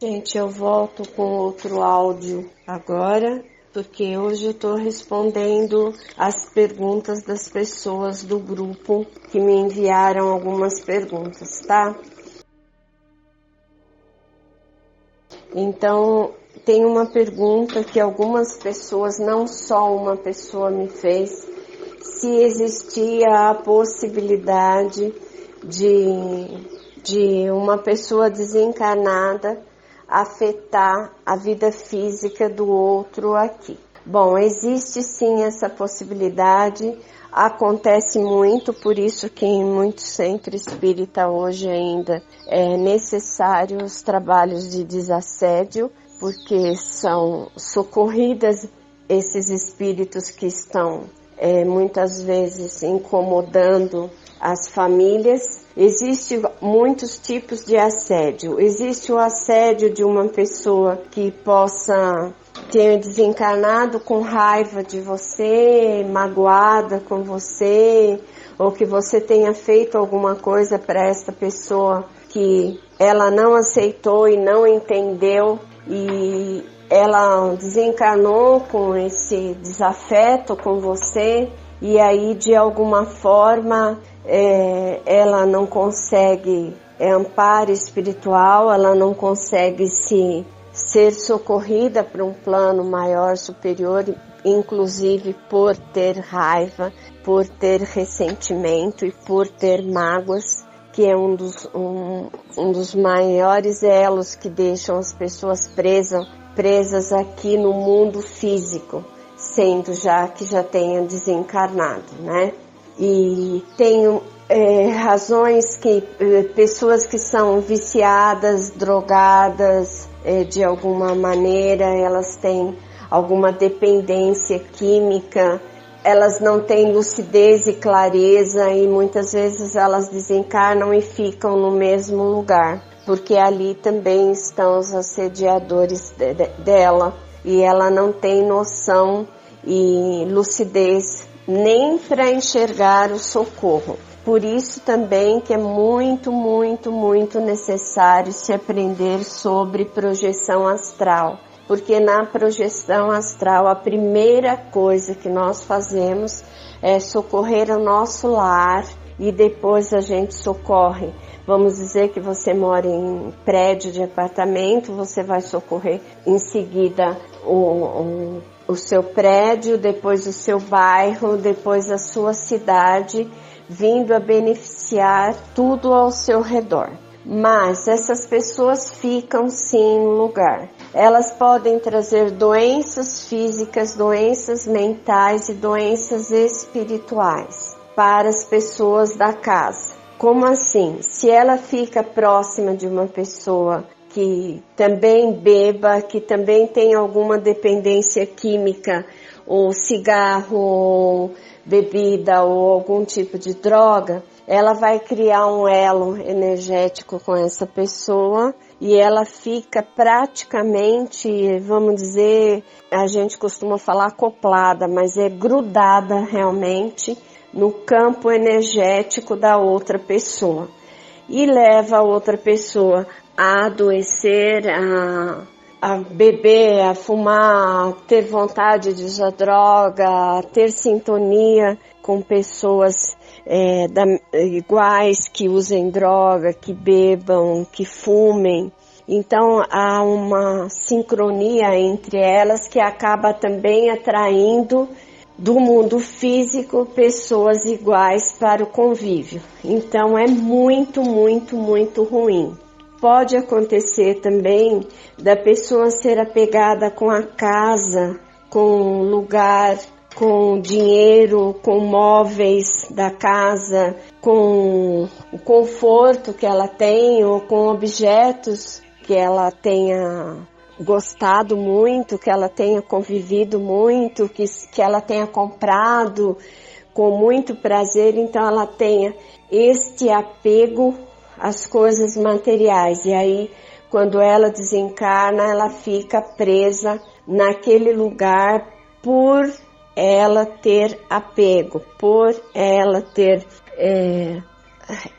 Gente, eu volto com outro áudio agora, porque hoje eu estou respondendo as perguntas das pessoas do grupo que me enviaram algumas perguntas, tá? Então, tem uma pergunta que algumas pessoas, não só uma pessoa me fez, se existia a possibilidade de, de uma pessoa desencarnada afetar a vida física do outro aqui. Bom, existe sim essa possibilidade, acontece muito, por isso que em muitos centros espírita hoje ainda é necessário os trabalhos de desassédio, porque são socorridas esses espíritos que estão é, muitas vezes incomodando as famílias. Existem muitos tipos de assédio. Existe o assédio de uma pessoa que possa ter desencarnado com raiva de você, magoada com você, ou que você tenha feito alguma coisa para esta pessoa que ela não aceitou e não entendeu e ela desencarnou com esse desafeto com você e aí de alguma forma é, ela não consegue é, amparo espiritual, ela não consegue se ser socorrida para um plano maior, superior, inclusive por ter raiva, por ter ressentimento e por ter mágoas, que é um dos, um, um dos maiores elos que deixam as pessoas presas, presas aqui no mundo físico, sendo já que já tenha desencarnado, né? E tem é, razões que é, pessoas que são viciadas, drogadas é, de alguma maneira, elas têm alguma dependência química, elas não têm lucidez e clareza e muitas vezes elas desencarnam e ficam no mesmo lugar, porque ali também estão os assediadores de, de, dela e ela não tem noção e lucidez nem para enxergar o socorro. Por isso também que é muito, muito, muito necessário se aprender sobre projeção astral. Porque na projeção astral a primeira coisa que nós fazemos é socorrer o nosso lar e depois a gente socorre. Vamos dizer que você mora em prédio de apartamento, você vai socorrer em seguida o, o, o seu prédio, depois o seu bairro, depois a sua cidade vindo a beneficiar tudo ao seu redor. Mas essas pessoas ficam sim no lugar. Elas podem trazer doenças físicas, doenças mentais e doenças espirituais para as pessoas da casa. Como assim? Se ela fica próxima de uma pessoa que também beba, que também tem alguma dependência química, ou cigarro, ou bebida ou algum tipo de droga, ela vai criar um elo energético com essa pessoa e ela fica praticamente, vamos dizer, a gente costuma falar acoplada, mas é grudada realmente no campo energético da outra pessoa e leva a outra pessoa a adoecer, a a beber, a fumar, a ter vontade de usar droga, a ter sintonia com pessoas é, da, iguais que usem droga, que bebam, que fumem. Então há uma sincronia entre elas que acaba também atraindo do mundo físico pessoas iguais para o convívio. Então é muito, muito, muito ruim. Pode acontecer também da pessoa ser apegada com a casa, com lugar, com dinheiro, com móveis da casa, com o conforto que ela tem ou com objetos que ela tenha gostado muito, que ela tenha convivido muito, que, que ela tenha comprado com muito prazer, então ela tenha este apego as coisas materiais. E aí, quando ela desencarna, ela fica presa naquele lugar por ela ter apego, por ela ter é,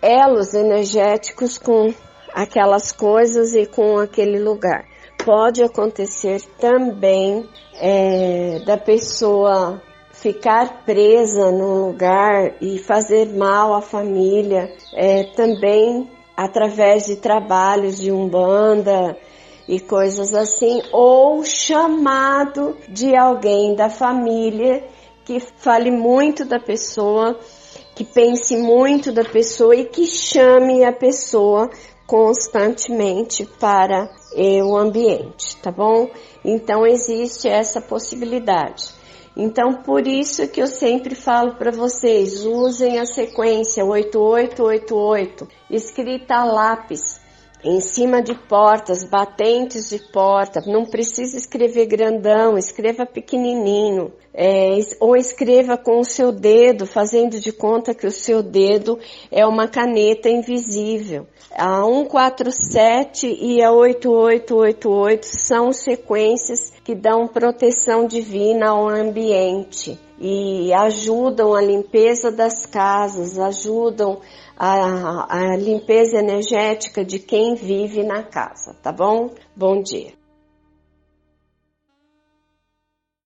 elos energéticos com aquelas coisas e com aquele lugar. Pode acontecer também é, da pessoa ficar presa num lugar e fazer mal à família, é, também através de trabalhos de umbanda e coisas assim, ou chamado de alguém da família que fale muito da pessoa, que pense muito da pessoa e que chame a pessoa constantemente para o ambiente, tá bom? Então existe essa possibilidade. Então, por isso que eu sempre falo para vocês, usem a sequência 8888, escrita a lápis, em cima de portas, batentes de porta. Não precisa escrever grandão, escreva pequenininho. É, ou escreva com o seu dedo, fazendo de conta que o seu dedo é uma caneta invisível. A 147 e a 8888 são sequências que dão proteção divina ao ambiente e ajudam a limpeza das casas, ajudam a, a limpeza energética de quem vive na casa, tá bom? Bom dia.